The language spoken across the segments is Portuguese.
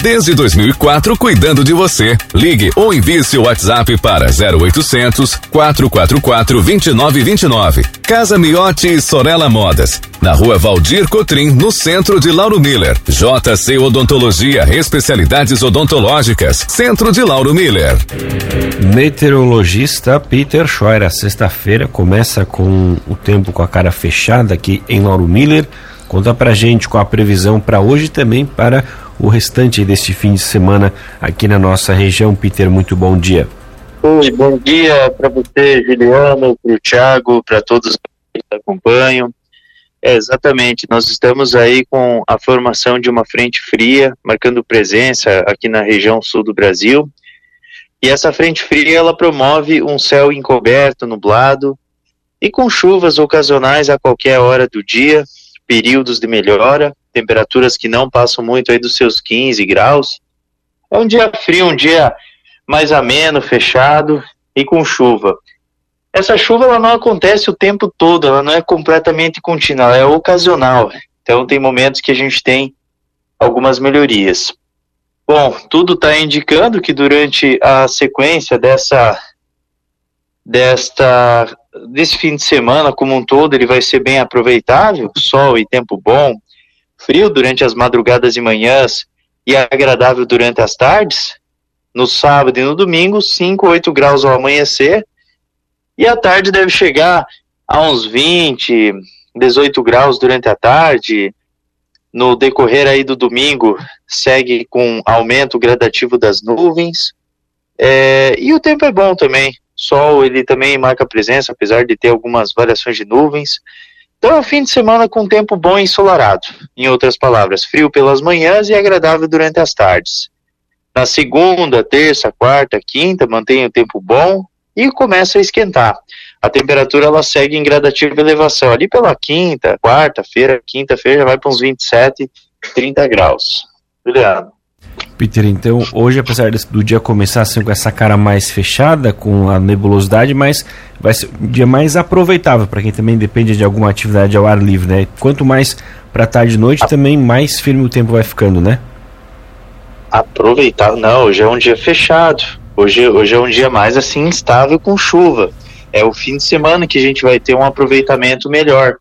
Desde 2004, cuidando de você. Ligue ou envie seu WhatsApp para 0800 444 2929. Casa Miotti e Sorella Modas. Na rua Valdir Cotrim, no centro de Lauro Miller. JC Odontologia, especialidades odontológicas. Centro de Lauro Miller. Meteorologista Peter Scheuer. Sexta-feira começa com o tempo com a cara fechada aqui em Lauro Miller. Conta pra gente com a previsão para hoje também para o restante deste fim de semana aqui na nossa região. Peter, muito bom dia. Oi, bom dia para você, Juliano, para o Thiago, para todos que acompanham. É, exatamente, nós estamos aí com a formação de uma frente fria, marcando presença aqui na região sul do Brasil. E essa frente fria, ela promove um céu encoberto, nublado, e com chuvas ocasionais a qualquer hora do dia, períodos de melhora, temperaturas que não passam muito aí dos seus 15 graus. É um dia frio, um dia mais ameno, fechado e com chuva. Essa chuva ela não acontece o tempo todo, ela não é completamente contínua, ela é ocasional. Então tem momentos que a gente tem algumas melhorias. Bom, tudo está indicando que durante a sequência dessa desta desse fim de semana como um todo ele vai ser bem aproveitável, sol e tempo bom, frio durante as madrugadas e manhãs e agradável durante as tardes. No sábado e no domingo, 5, 8 graus ao amanhecer. E a tarde deve chegar a uns 20, 18 graus durante a tarde. No decorrer aí do domingo, segue com aumento gradativo das nuvens. É, e o tempo é bom também sol ele também marca presença, apesar de ter algumas variações de nuvens. Então é um fim de semana com tempo bom e ensolarado. Em outras palavras, frio pelas manhãs e agradável durante as tardes. Na segunda, terça, quarta, quinta, mantém o tempo bom e começa a esquentar. A temperatura ela segue em gradativa elevação. Ali pela quinta, quarta-feira, quinta-feira já vai para uns 27, 30 graus. Juliano. Peter, então hoje, apesar do dia começar assim com essa cara mais fechada, com a nebulosidade, mas vai ser um dia mais aproveitável para quem também depende de alguma atividade ao ar livre, né? Quanto mais para tarde e noite, também mais firme o tempo vai ficando, né? Aproveitar, não, hoje é um dia fechado. Hoje, hoje é um dia mais assim instável com chuva. É o fim de semana que a gente vai ter um aproveitamento melhor.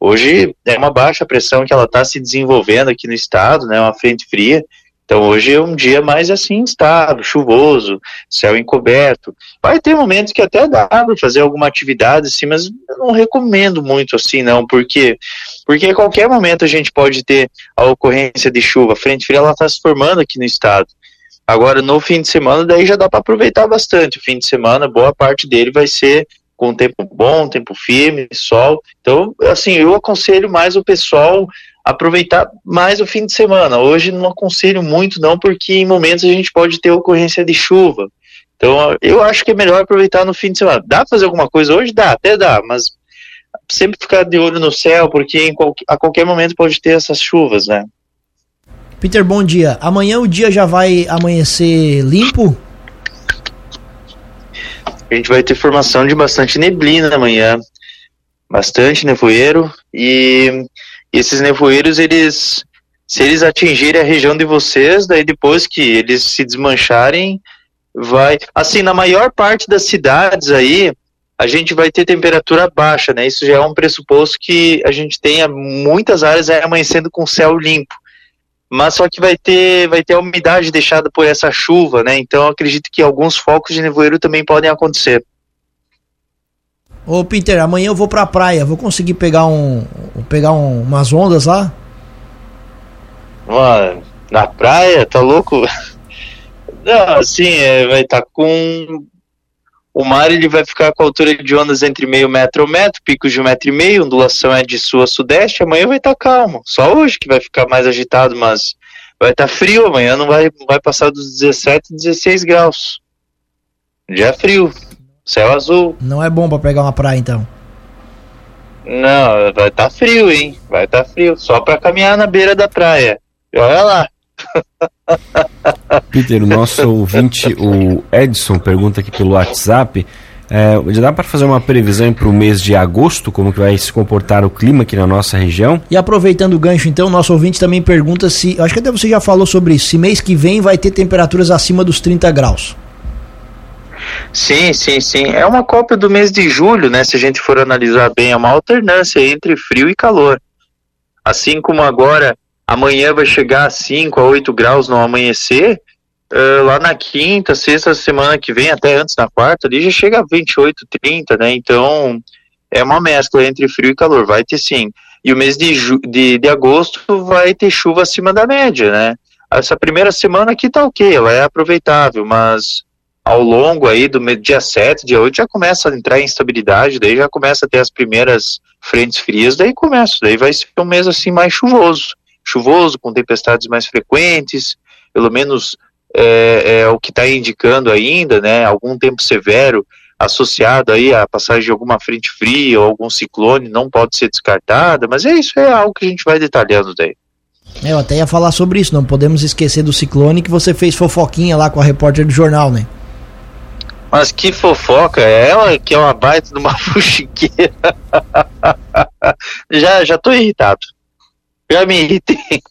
Hoje é uma baixa pressão que ela está se desenvolvendo aqui no estado, né? Uma frente fria então hoje é um dia mais assim instável, chuvoso, céu encoberto. Vai ter momentos que até dá para fazer alguma atividade assim, mas eu não recomendo muito assim não, porque porque a qualquer momento a gente pode ter a ocorrência de chuva. A frente fria ela está se formando aqui no estado. Agora no fim de semana daí já dá para aproveitar bastante. O fim de semana boa parte dele vai ser com tempo bom, tempo firme, sol. Então, assim, eu aconselho mais o pessoal aproveitar mais o fim de semana. Hoje não aconselho muito não, porque em momentos a gente pode ter ocorrência de chuva. Então eu acho que é melhor aproveitar no fim de semana. Dá pra fazer alguma coisa hoje? Dá, até dá, mas sempre ficar de olho no céu, porque qual, a qualquer momento pode ter essas chuvas, né? Peter, bom dia. Amanhã o dia já vai amanhecer limpo? A gente vai ter formação de bastante neblina amanhã, bastante nevoeiro e esses nevoeiros, eles, se eles atingirem a região de vocês, daí depois que eles se desmancharem, vai. Assim, na maior parte das cidades aí, a gente vai ter temperatura baixa, né? Isso já é um pressuposto que a gente tenha muitas áreas amanhecendo com céu limpo. Mas só que vai ter, vai ter a umidade deixada por essa chuva, né? Então acredito que alguns focos de nevoeiro também podem acontecer. Ô Peter, amanhã eu vou pra praia, vou conseguir pegar um. pegar um, umas ondas lá? Mano, na praia, tá louco? Não, assim, é, vai estar tá com. O mar ele vai ficar com a altura de ondas entre meio metro e metro, picos de um metro e meio, ondulação é de sul a sudeste, amanhã vai estar tá calmo. Só hoje que vai ficar mais agitado, mas vai estar tá frio, amanhã não vai, vai passar dos 17, 16 graus. Dia frio. Céu azul. Não é bom para pegar uma praia então. Não, vai estar tá frio, hein? Vai estar tá frio. Só para caminhar na beira da praia. Olha lá. Peter, o nosso ouvinte, o Edson, pergunta aqui pelo WhatsApp É, já dá para fazer uma previsão para o mês de agosto, como que vai se comportar o clima aqui na nossa região? E aproveitando o gancho, então, nosso ouvinte também pergunta se, acho que até você já falou sobre isso, se mês que vem vai ter temperaturas acima dos 30 graus. Sim, sim, sim. É uma cópia do mês de julho, né? Se a gente for analisar bem, é uma alternância entre frio e calor. Assim como agora, amanhã vai chegar a 5 a 8 graus no amanhecer, uh, lá na quinta, sexta semana que vem, até antes na quarta, ali já chega a 28, 30, né? Então, é uma mescla entre frio e calor, vai ter sim. E o mês de, de, de agosto vai ter chuva acima da média, né? Essa primeira semana aqui tá ok, ela é aproveitável, mas ao longo aí do dia 7, dia 8, já começa a entrar em instabilidade, daí já começa a ter as primeiras frentes frias, daí começa, daí vai ser um mês assim mais chuvoso, chuvoso, com tempestades mais frequentes, pelo menos é, é o que está indicando ainda, né, algum tempo severo associado aí à passagem de alguma frente fria ou algum ciclone não pode ser descartada, mas é isso, é algo que a gente vai detalhando daí. É, eu até ia falar sobre isso, não podemos esquecer do ciclone que você fez fofoquinha lá com a repórter do jornal, né? Mas que fofoca, é ela que é uma baita de uma fuxiqueira. já, já tô irritado. Já me irritei.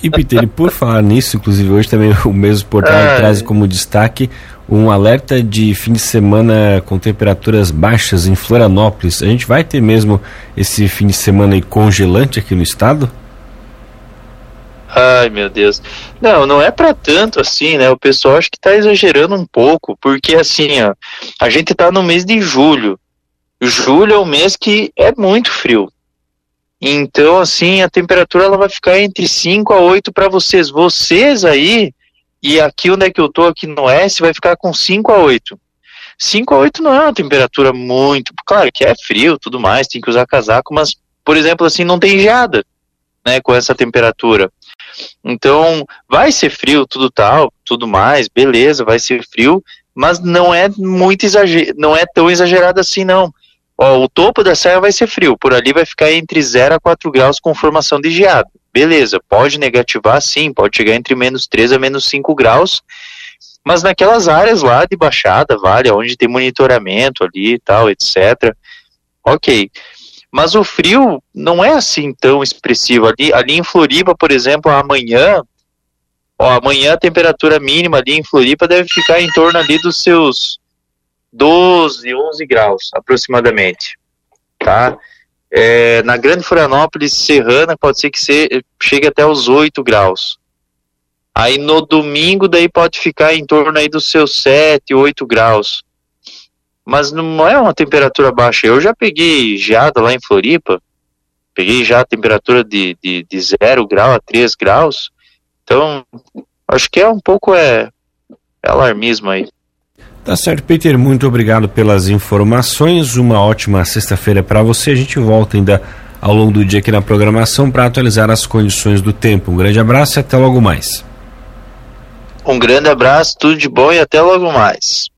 E Peter, por falar nisso, inclusive hoje também o mesmo portal ah, traz como destaque um alerta de fim de semana com temperaturas baixas em Florianópolis. A gente vai ter mesmo esse fim de semana aí congelante aqui no estado? Ai, meu Deus. Não, não é para tanto assim, né? O pessoal acho que tá exagerando um pouco, porque assim, ó, a gente tá no mês de julho. Julho é um mês que é muito frio. Então, assim, a temperatura ela vai ficar entre 5 a 8 para vocês. Vocês aí, e aqui onde é que eu tô, aqui no oeste, vai ficar com 5 a 8. 5 a 8 não é uma temperatura muito. Claro que é frio tudo mais, tem que usar casaco, mas, por exemplo, assim, não tem geada, né, com essa temperatura. Então, vai ser frio, tudo tal, tudo mais, beleza, vai ser frio, mas não é muito exager não é tão exagerado assim não. Ó, o topo da serra vai ser frio, por ali vai ficar entre 0 a 4 graus com formação de geada. Beleza, pode negativar sim, pode chegar entre menos 3 a menos 5 graus, mas naquelas áreas lá de baixada, vale, onde tem monitoramento ali e tal, etc. Ok. Mas o frio não é assim tão expressivo. Ali, ali em Floripa, por exemplo, amanhã, ó, amanhã a temperatura mínima ali em Floripa deve ficar em torno ali dos seus 12, 11 graus aproximadamente, tá? É, na Grande Florianópolis Serrana pode ser que se, chegue até os 8 graus. Aí no domingo daí pode ficar em torno aí dos seus 7, 8 graus mas não é uma temperatura baixa. Eu já peguei geada lá em Floripa, peguei já a temperatura de, de, de 0 grau a 3 graus, então acho que é um pouco é, é alarmismo aí. Tá certo, Peter, muito obrigado pelas informações, uma ótima sexta-feira para você, a gente volta ainda ao longo do dia aqui na programação para atualizar as condições do tempo. Um grande abraço e até logo mais. Um grande abraço, tudo de bom e até logo mais.